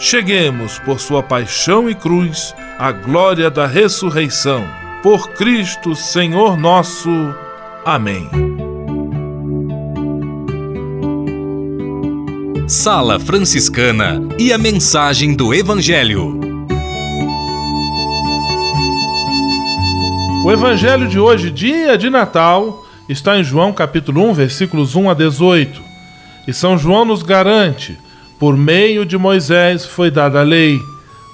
cheguemos, por sua paixão e cruz, à glória da ressurreição. Por Cristo, Senhor nosso. Amém. Sala Franciscana e a mensagem do Evangelho. O evangelho de hoje, dia de Natal, está em João capítulo 1, versículos 1 a 18. E São João nos garante: por meio de Moisés foi dada a lei,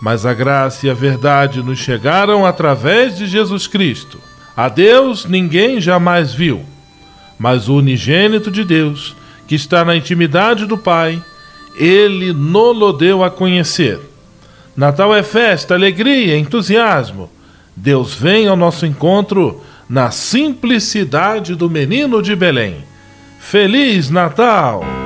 mas a graça e a verdade nos chegaram através de Jesus Cristo. A Deus ninguém jamais viu, mas o unigênito de Deus, que está na intimidade do Pai, ele nolo deu a conhecer. Natal é festa, alegria, entusiasmo Deus vem ao nosso encontro na simplicidade do menino de Belém. Feliz Natal!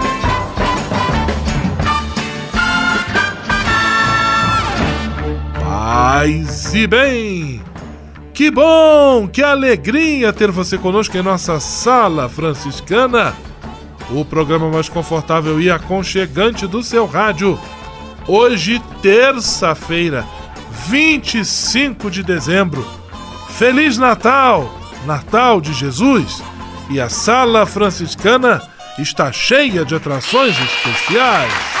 Paz e bem! Que bom, que alegria ter você conosco em nossa Sala Franciscana, o programa mais confortável e aconchegante do seu rádio. Hoje, terça-feira, 25 de dezembro Feliz Natal! Natal de Jesus! E a Sala Franciscana está cheia de atrações especiais.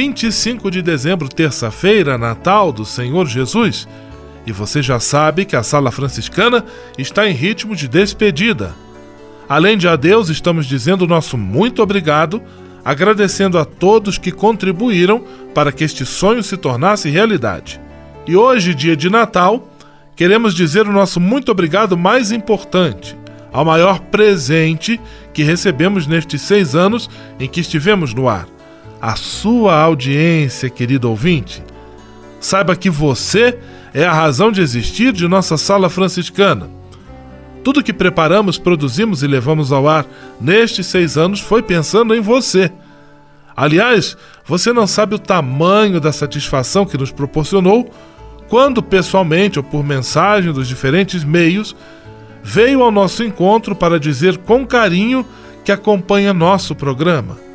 25 de dezembro, terça-feira, Natal do Senhor Jesus. E você já sabe que a Sala Franciscana está em ritmo de despedida. Além de adeus, estamos dizendo nosso muito obrigado, agradecendo a todos que contribuíram para que este sonho se tornasse realidade. E hoje, dia de Natal, queremos dizer o nosso muito obrigado mais importante, ao maior presente que recebemos nestes seis anos em que estivemos no ar a sua audiência, querido ouvinte. Saiba que você é a razão de existir de nossa sala franciscana. Tudo que preparamos, produzimos e levamos ao ar nestes seis anos foi pensando em você. Aliás, você não sabe o tamanho da satisfação que nos proporcionou quando, pessoalmente ou por mensagem dos diferentes meios, veio ao nosso encontro para dizer com carinho que acompanha nosso programa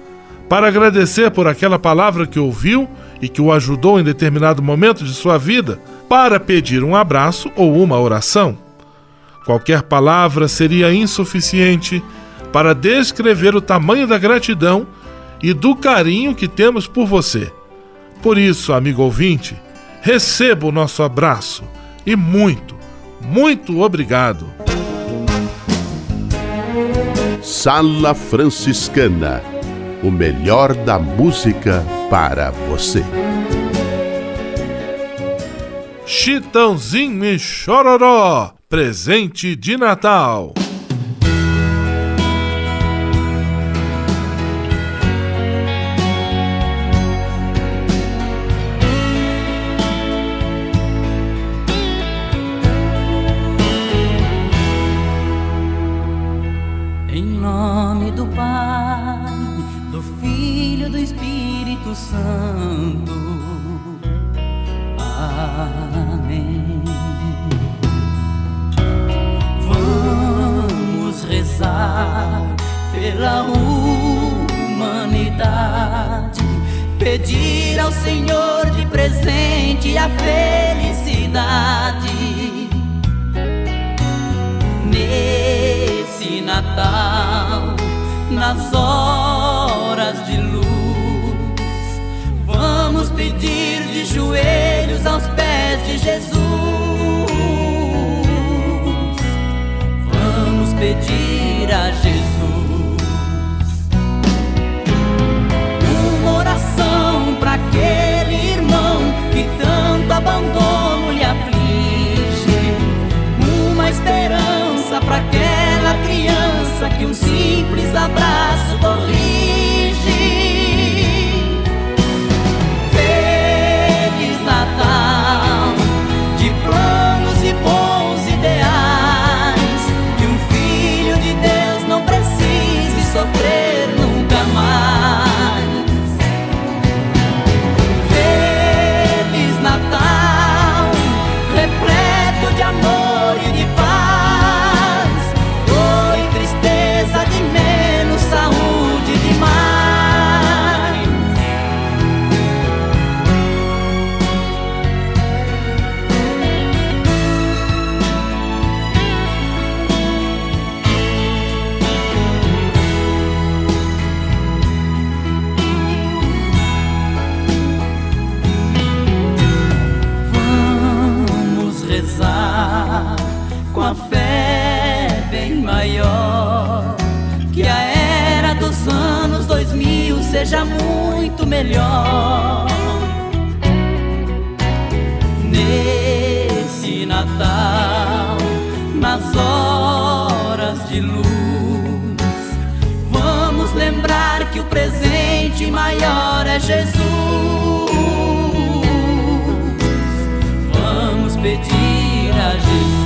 para agradecer por aquela palavra que ouviu e que o ajudou em determinado momento de sua vida, para pedir um abraço ou uma oração. Qualquer palavra seria insuficiente para descrever o tamanho da gratidão e do carinho que temos por você. Por isso, amigo ouvinte, receba o nosso abraço e muito, muito obrigado. Sala Franciscana o melhor da música para você. Chitãozinho e Chororó, presente de Natal. Pela humanidade, pedir ao Senhor de presente a felicidade. Nesse Natal, nas horas de luz, vamos pedir de joelhos aos pés de Jesus. Pedir a Jesus aquele irmão que tanto abandono lhe aflige. Uma esperança para aquela criança que um simples abraço corrige. Muito melhor. Nesse Natal, nas horas de luz, vamos lembrar que o presente maior é Jesus. Vamos pedir a Jesus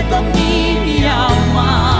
bem predomine ao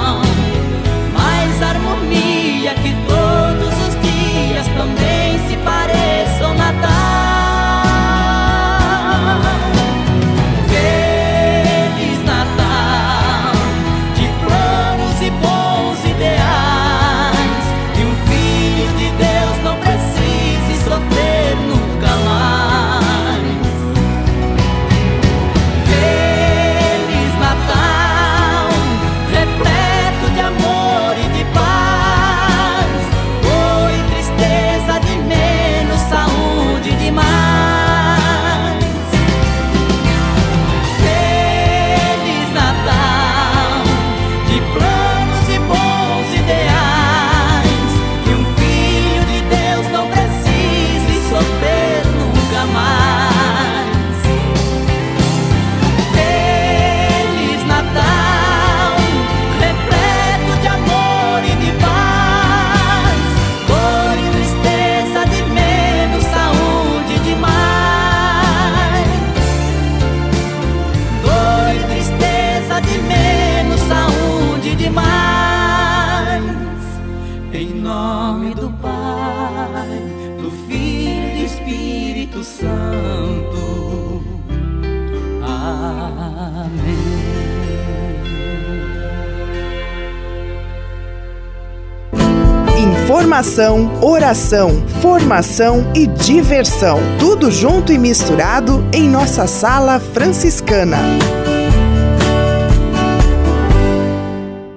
Informação, oração, formação e diversão. Tudo junto e misturado em nossa sala franciscana.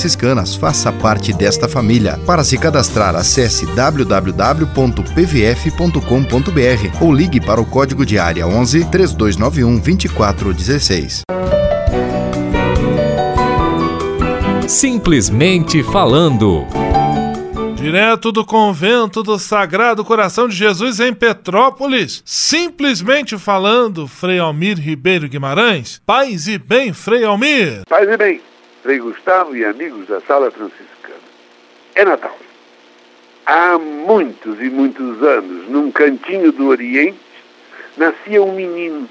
franciscanas. Faça parte desta família. Para se cadastrar, acesse www.pvf.com.br ou ligue para o código de área 11 3291 2416. Simplesmente falando. Direto do convento do Sagrado Coração de Jesus em Petrópolis, simplesmente falando, Frei Almir Ribeiro Guimarães. Paz e bem, Frei Almir. Paz e bem. Frei Gustavo e amigos da Sala Franciscana. É Natal. Há muitos e muitos anos, num cantinho do Oriente, nascia um menino.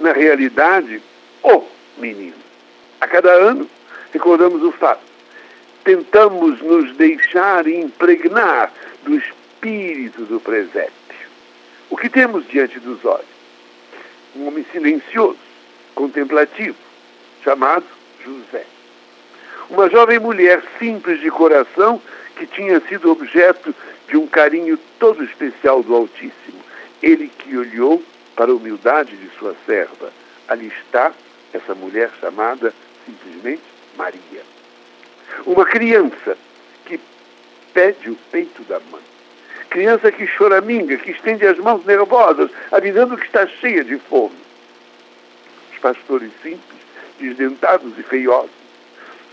Na realidade, o menino. A cada ano, recordamos o fato. Tentamos nos deixar impregnar do espírito do presépio. O que temos diante dos olhos? Um homem silencioso, contemplativo, chamado José uma jovem mulher simples de coração que tinha sido objeto de um carinho todo especial do Altíssimo. Ele que olhou para a humildade de sua serva. Ali está essa mulher chamada simplesmente Maria. Uma criança que pede o peito da mãe. Criança que choraminga, que estende as mãos nervosas, avisando que está cheia de fome. Os pastores simples, desdentados e feiosos,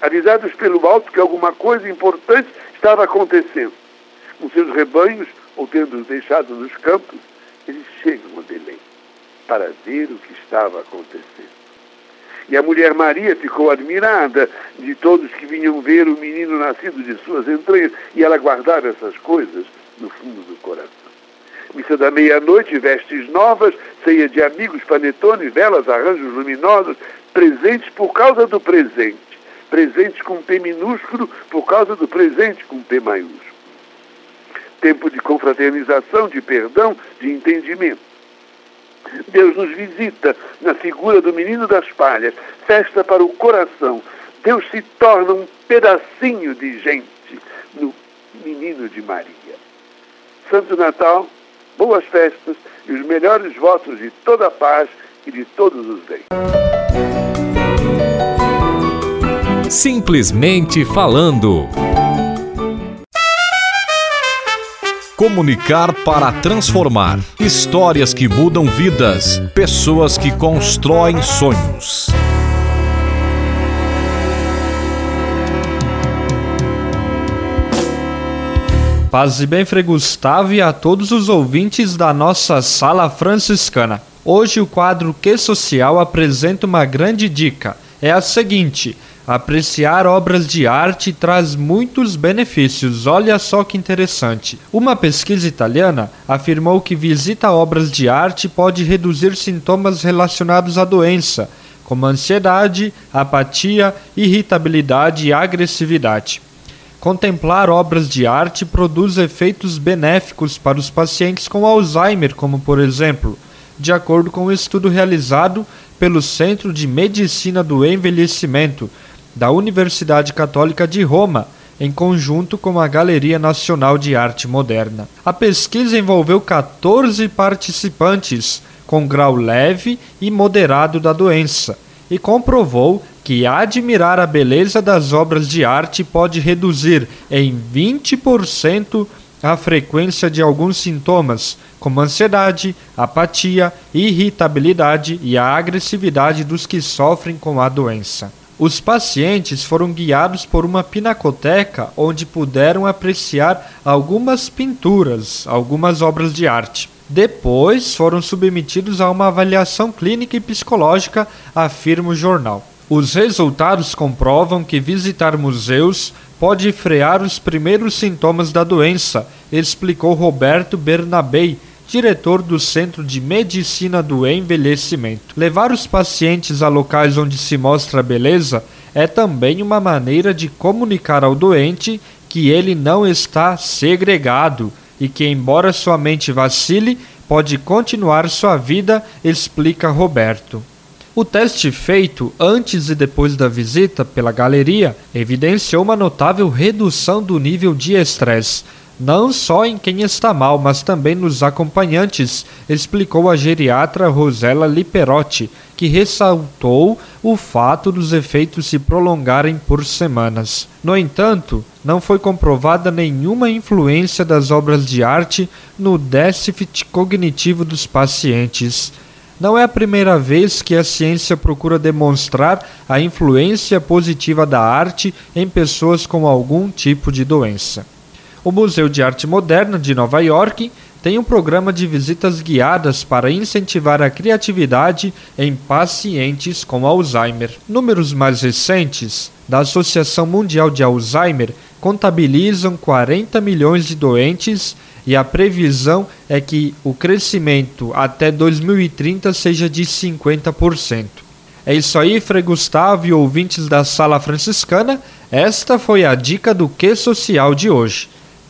avisados pelo alto que alguma coisa importante estava acontecendo. Com seus rebanhos, ou tendo-os deixado nos campos, eles chegam a Belém para ver o que estava acontecendo. E a mulher Maria ficou admirada de todos que vinham ver o menino nascido de suas entranhas, e ela guardava essas coisas no fundo do coração. Missa da meia-noite, vestes novas, ceia de amigos, panetones, velas, arranjos luminosos, presentes por causa do presente presente com P minúsculo por causa do presente com P maiúsculo. Tempo de confraternização, de perdão, de entendimento. Deus nos visita na figura do menino das palhas, festa para o coração. Deus se torna um pedacinho de gente no menino de Maria. Santo Natal, boas festas e os melhores votos de toda a paz e de todos os bens. Simplesmente falando. Comunicar para transformar. Histórias que mudam vidas. Pessoas que constroem sonhos. Paz e bem, Frei Gustavo e a todos os ouvintes da nossa Sala Franciscana. Hoje o quadro Que Social apresenta uma grande dica. É a seguinte: apreciar obras de arte traz muitos benefícios. Olha só que interessante. Uma pesquisa italiana afirmou que visita obras de arte pode reduzir sintomas relacionados à doença, como ansiedade, apatia, irritabilidade e agressividade. Contemplar obras de arte produz efeitos benéficos para os pacientes com Alzheimer, como por exemplo, de acordo com um estudo realizado pelo Centro de Medicina do Envelhecimento da Universidade Católica de Roma, em conjunto com a Galeria Nacional de Arte Moderna. A pesquisa envolveu 14 participantes com grau leve e moderado da doença e comprovou que admirar a beleza das obras de arte pode reduzir em 20% a frequência de alguns sintomas, como ansiedade, apatia, irritabilidade e a agressividade dos que sofrem com a doença. Os pacientes foram guiados por uma pinacoteca onde puderam apreciar algumas pinturas, algumas obras de arte. Depois foram submetidos a uma avaliação clínica e psicológica, afirma o jornal. Os resultados comprovam que visitar museus pode frear os primeiros sintomas da doença, explicou Roberto Bernabei, diretor do Centro de Medicina do Envelhecimento. Levar os pacientes a locais onde se mostra a beleza é também uma maneira de comunicar ao doente que ele não está segregado e que, embora sua mente vacile, pode continuar sua vida, explica Roberto. O teste feito antes e depois da visita pela galeria evidenciou uma notável redução do nível de estresse, não só em quem está mal, mas também nos acompanhantes, explicou a geriatra Rosela Liperotti, que ressaltou o fato dos efeitos se prolongarem por semanas. No entanto, não foi comprovada nenhuma influência das obras de arte no déficit cognitivo dos pacientes. Não é a primeira vez que a ciência procura demonstrar a influência positiva da arte em pessoas com algum tipo de doença. O Museu de Arte Moderna de Nova York tem um programa de visitas guiadas para incentivar a criatividade em pacientes com Alzheimer. Números mais recentes da Associação Mundial de Alzheimer contabilizam 40 milhões de doentes e a previsão é que o crescimento até 2030 seja de 50%. É isso aí, Frei Gustavo e ouvintes da Sala Franciscana. Esta foi a dica do Que Social de hoje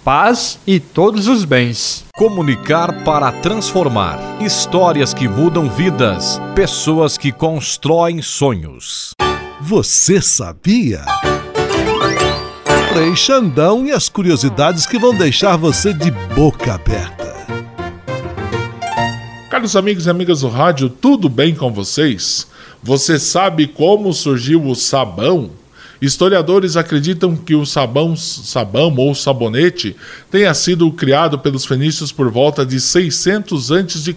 paz e todos os bens. Comunicar para transformar. Histórias que mudam vidas. Pessoas que constroem sonhos. Você sabia? Frei Xandão e as curiosidades que vão deixar você de boca aberta. Caros amigos e amigas do rádio, tudo bem com vocês? Você sabe como surgiu o sabão? Historiadores acreditam que o sabão, sabão ou sabonete tenha sido criado pelos fenícios por volta de 600 a.C.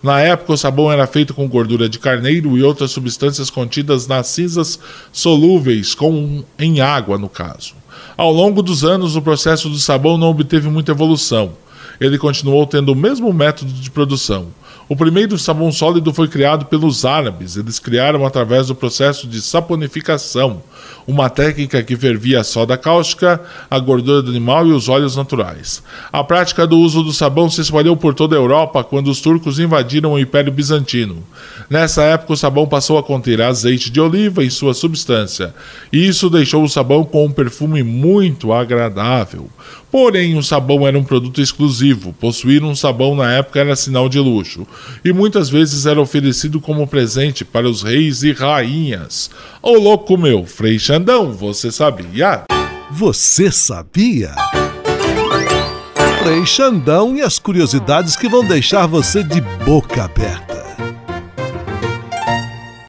Na época, o sabão era feito com gordura de carneiro e outras substâncias contidas nas cinzas solúveis, com, em água, no caso. Ao longo dos anos, o processo do sabão não obteve muita evolução. Ele continuou tendo o mesmo método de produção. O primeiro sabão sólido foi criado pelos árabes. Eles criaram através do processo de saponificação, uma técnica que fervia a soda cáustica, a gordura do animal e os óleos naturais. A prática do uso do sabão se espalhou por toda a Europa quando os turcos invadiram o Império Bizantino. Nessa época, o sabão passou a conter azeite de oliva em sua substância, e isso deixou o sabão com um perfume muito agradável. Porém, o sabão era um produto exclusivo. Possuir um sabão na época era sinal de luxo. e muitas vezes era oferecido como presente para os reis e rainhas. Ô louco meu, Frei Xandão, você sabia? Você sabia? Frei Xandão e as curiosidades que vão deixar você de boca aberta.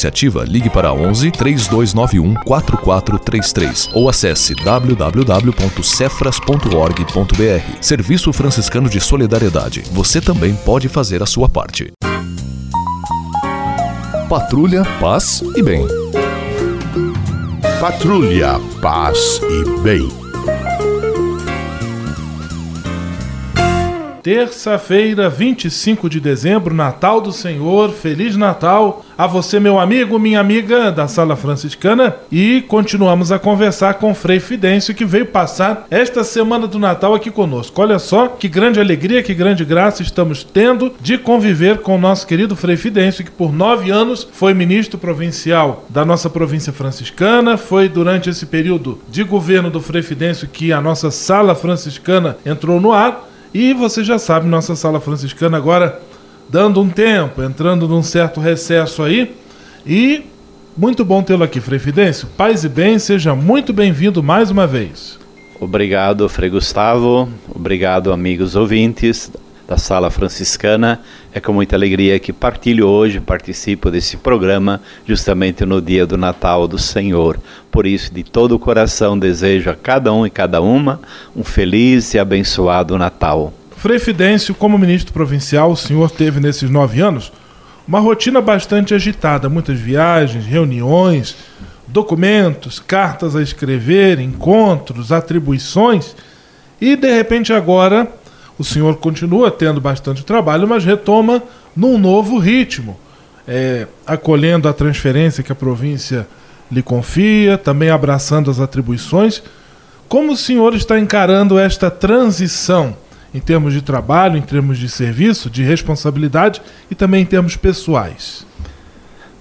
iniciativa, ligue para 11 3291 4433 ou acesse www.cefras.org.br. Serviço Franciscano de Solidariedade. Você também pode fazer a sua parte. Patrulha, paz e bem. Patrulha, paz e bem. Terça-feira, 25 de dezembro, Natal do Senhor, Feliz Natal a você, meu amigo, minha amiga da Sala Franciscana. E continuamos a conversar com Frei Fidêncio, que veio passar esta semana do Natal aqui conosco. Olha só que grande alegria, que grande graça estamos tendo de conviver com o nosso querido Frei Fidêncio, que por nove anos foi ministro provincial da nossa província franciscana. Foi durante esse período de governo do Frei Fidêncio que a nossa Sala Franciscana entrou no ar. E você já sabe, nossa sala franciscana agora dando um tempo, entrando num certo recesso aí. E muito bom tê-lo aqui, Frei Fidêncio. Paz e bem, seja muito bem-vindo mais uma vez. Obrigado, Frei Gustavo. Obrigado, amigos ouvintes da Sala Franciscana. É com muita alegria que partilho hoje, participo desse programa, justamente no dia do Natal do Senhor. Por isso, de todo o coração, desejo a cada um e cada uma um feliz e abençoado Natal. Frei Fidêncio, como ministro provincial, o senhor teve nesses nove anos uma rotina bastante agitada, muitas viagens, reuniões, documentos, cartas a escrever, encontros, atribuições, e de repente agora o senhor continua tendo bastante trabalho, mas retoma num novo ritmo, é, acolhendo a transferência que a província lhe confia, também abraçando as atribuições. Como o senhor está encarando esta transição em termos de trabalho, em termos de serviço, de responsabilidade e também em termos pessoais?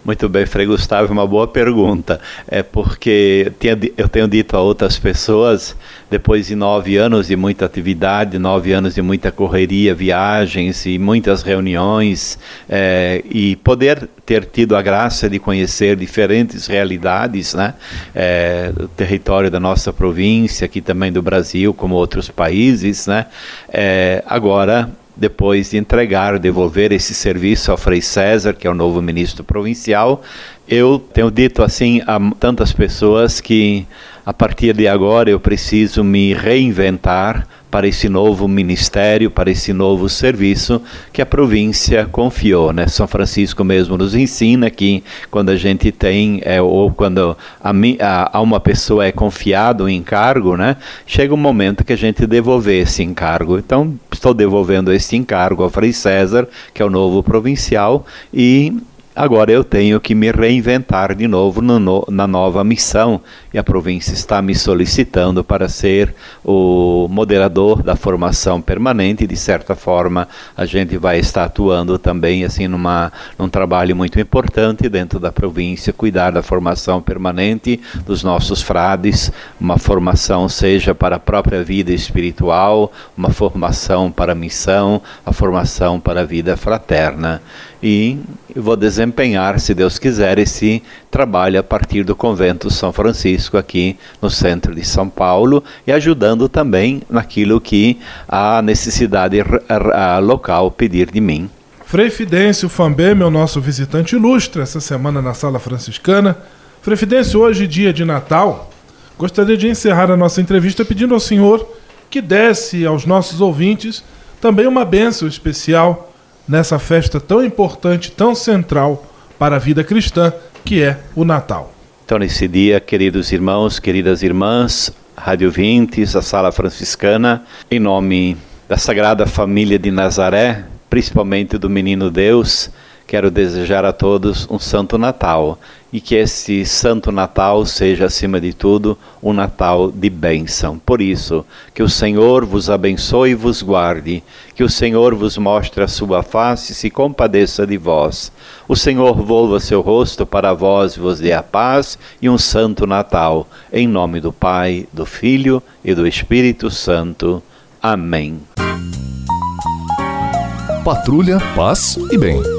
Muito bem, Frei Gustavo, uma boa pergunta. É porque eu tenho dito a outras pessoas, depois de nove anos de muita atividade, nove anos de muita correria, viagens e muitas reuniões, é, e poder ter tido a graça de conhecer diferentes realidades, né? É, território da nossa província, aqui também do Brasil, como outros países, né? É, agora depois de entregar, devolver esse serviço ao Frei César, que é o novo ministro provincial, eu tenho dito assim a tantas pessoas que a partir de agora eu preciso me reinventar para esse novo ministério, para esse novo serviço que a província confiou. Né? São Francisco mesmo nos ensina que quando a gente tem, é, ou quando a, a, uma pessoa é confiado um encargo, né? chega um momento que a gente devolver esse encargo. Então, estou devolvendo esse encargo ao Frei César, que é o novo provincial, e agora eu tenho que me reinventar de novo no, na nova missão e a província está me solicitando para ser o moderador da formação permanente. De certa forma, a gente vai estar atuando também assim numa, num trabalho muito importante dentro da província, cuidar da formação permanente dos nossos frades, uma formação seja para a própria vida espiritual, uma formação para a missão, a formação para a vida fraterna e vou desempenhar, se Deus quiser, esse trabalho a partir do convento São Francisco aqui no centro de São Paulo e ajudando também naquilo que a necessidade local pedir de mim. Frei Fidêncio Fambé, meu nosso visitante ilustre essa semana na Sala Franciscana. Frei Fidêncio, hoje dia de Natal, gostaria de encerrar a nossa entrevista pedindo ao senhor que desse aos nossos ouvintes também uma bênção especial nessa festa tão importante, tão central para a vida cristã, que é o Natal. Então, nesse dia, queridos irmãos, queridas irmãs, Rádio Vintes, a Sala Franciscana, em nome da Sagrada Família de Nazaré, principalmente do Menino Deus, quero desejar a todos um Santo Natal e que esse Santo Natal seja, acima de tudo, um Natal de bênção. Por isso, que o Senhor vos abençoe e vos guarde, que o Senhor vos mostre a sua face e se compadeça de vós. O Senhor volva seu rosto para vós e vos dê a paz e um Santo Natal. Em nome do Pai, do Filho e do Espírito Santo. Amém. Patrulha, paz e bem.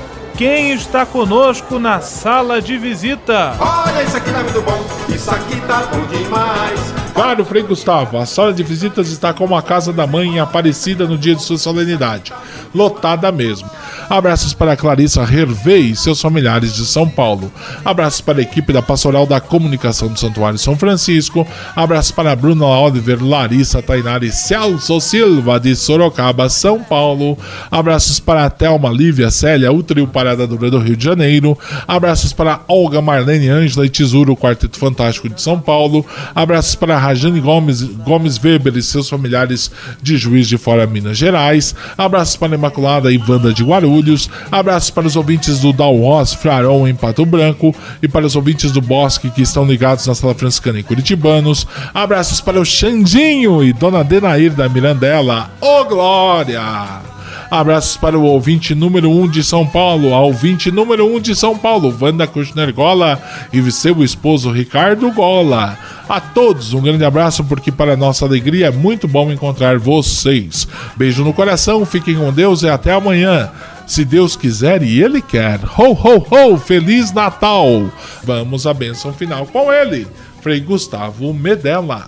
quem está conosco na sala de visita. Olha, isso aqui tá muito bom, isso aqui tá bom demais. Claro, Frei Gustavo, a sala de visitas está como a casa da mãe em Aparecida no dia de sua solenidade. Lotada mesmo. Abraços para Clarissa Hervey e seus familiares de São Paulo. Abraços para a equipe da Pastoral da Comunicação do Santuário São Francisco. Abraços para Bruna Oliver, Larissa Tainari Celso Silva de Sorocaba, São Paulo. Abraços para Thelma Lívia Célia, o trio Parada Dura do Rio de Janeiro. Abraços para Olga Marlene Ângela e Tesouro, Quarteto Fantástico de São Paulo. Abraços para Rajane Gomes, Gomes Weber e seus familiares de Juiz de Fora, Minas Gerais. Abraços para Imaculada e Wanda de Guarulhos. Guarulhos. Abraços para os ouvintes do Dalwas Frarão em Pato Branco e para os ouvintes do Bosque que estão ligados na Sala Franciscana em Curitibanos. Abraços para o Xandinho e Dona Denair da Mirandela. Ô Glória! Abraços para o ouvinte número 1 um de São Paulo, a ouvinte número 1 um de São Paulo, Wanda Kushner Gola e seu esposo Ricardo Gola. A todos um grande abraço, porque para nossa alegria é muito bom encontrar vocês. Beijo no coração, fiquem com Deus e até amanhã se Deus quiser e Ele quer. Ho, ho, ho! Feliz Natal! Vamos à bênção final com ele, Frei Gustavo Medella.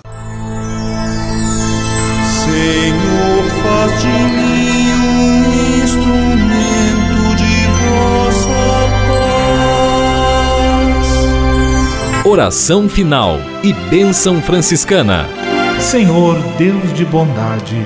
Senhor, faz de mim um instrumento de vossa paz. Oração final e bênção franciscana. Senhor, Deus de bondade,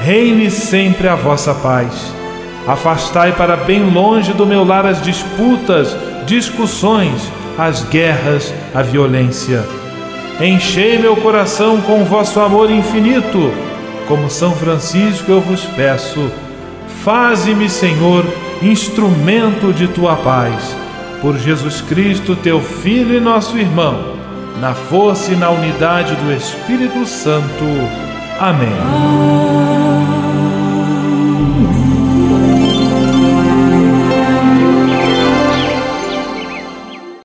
reine sempre a vossa paz. Afastai para bem longe do meu lar as disputas, discussões, as guerras, a violência. Enchei meu coração com vosso amor infinito. Como São Francisco eu vos peço, faze-me, Senhor, instrumento de tua paz. Por Jesus Cristo, teu Filho e nosso irmão, na força e na unidade do Espírito Santo. Amém.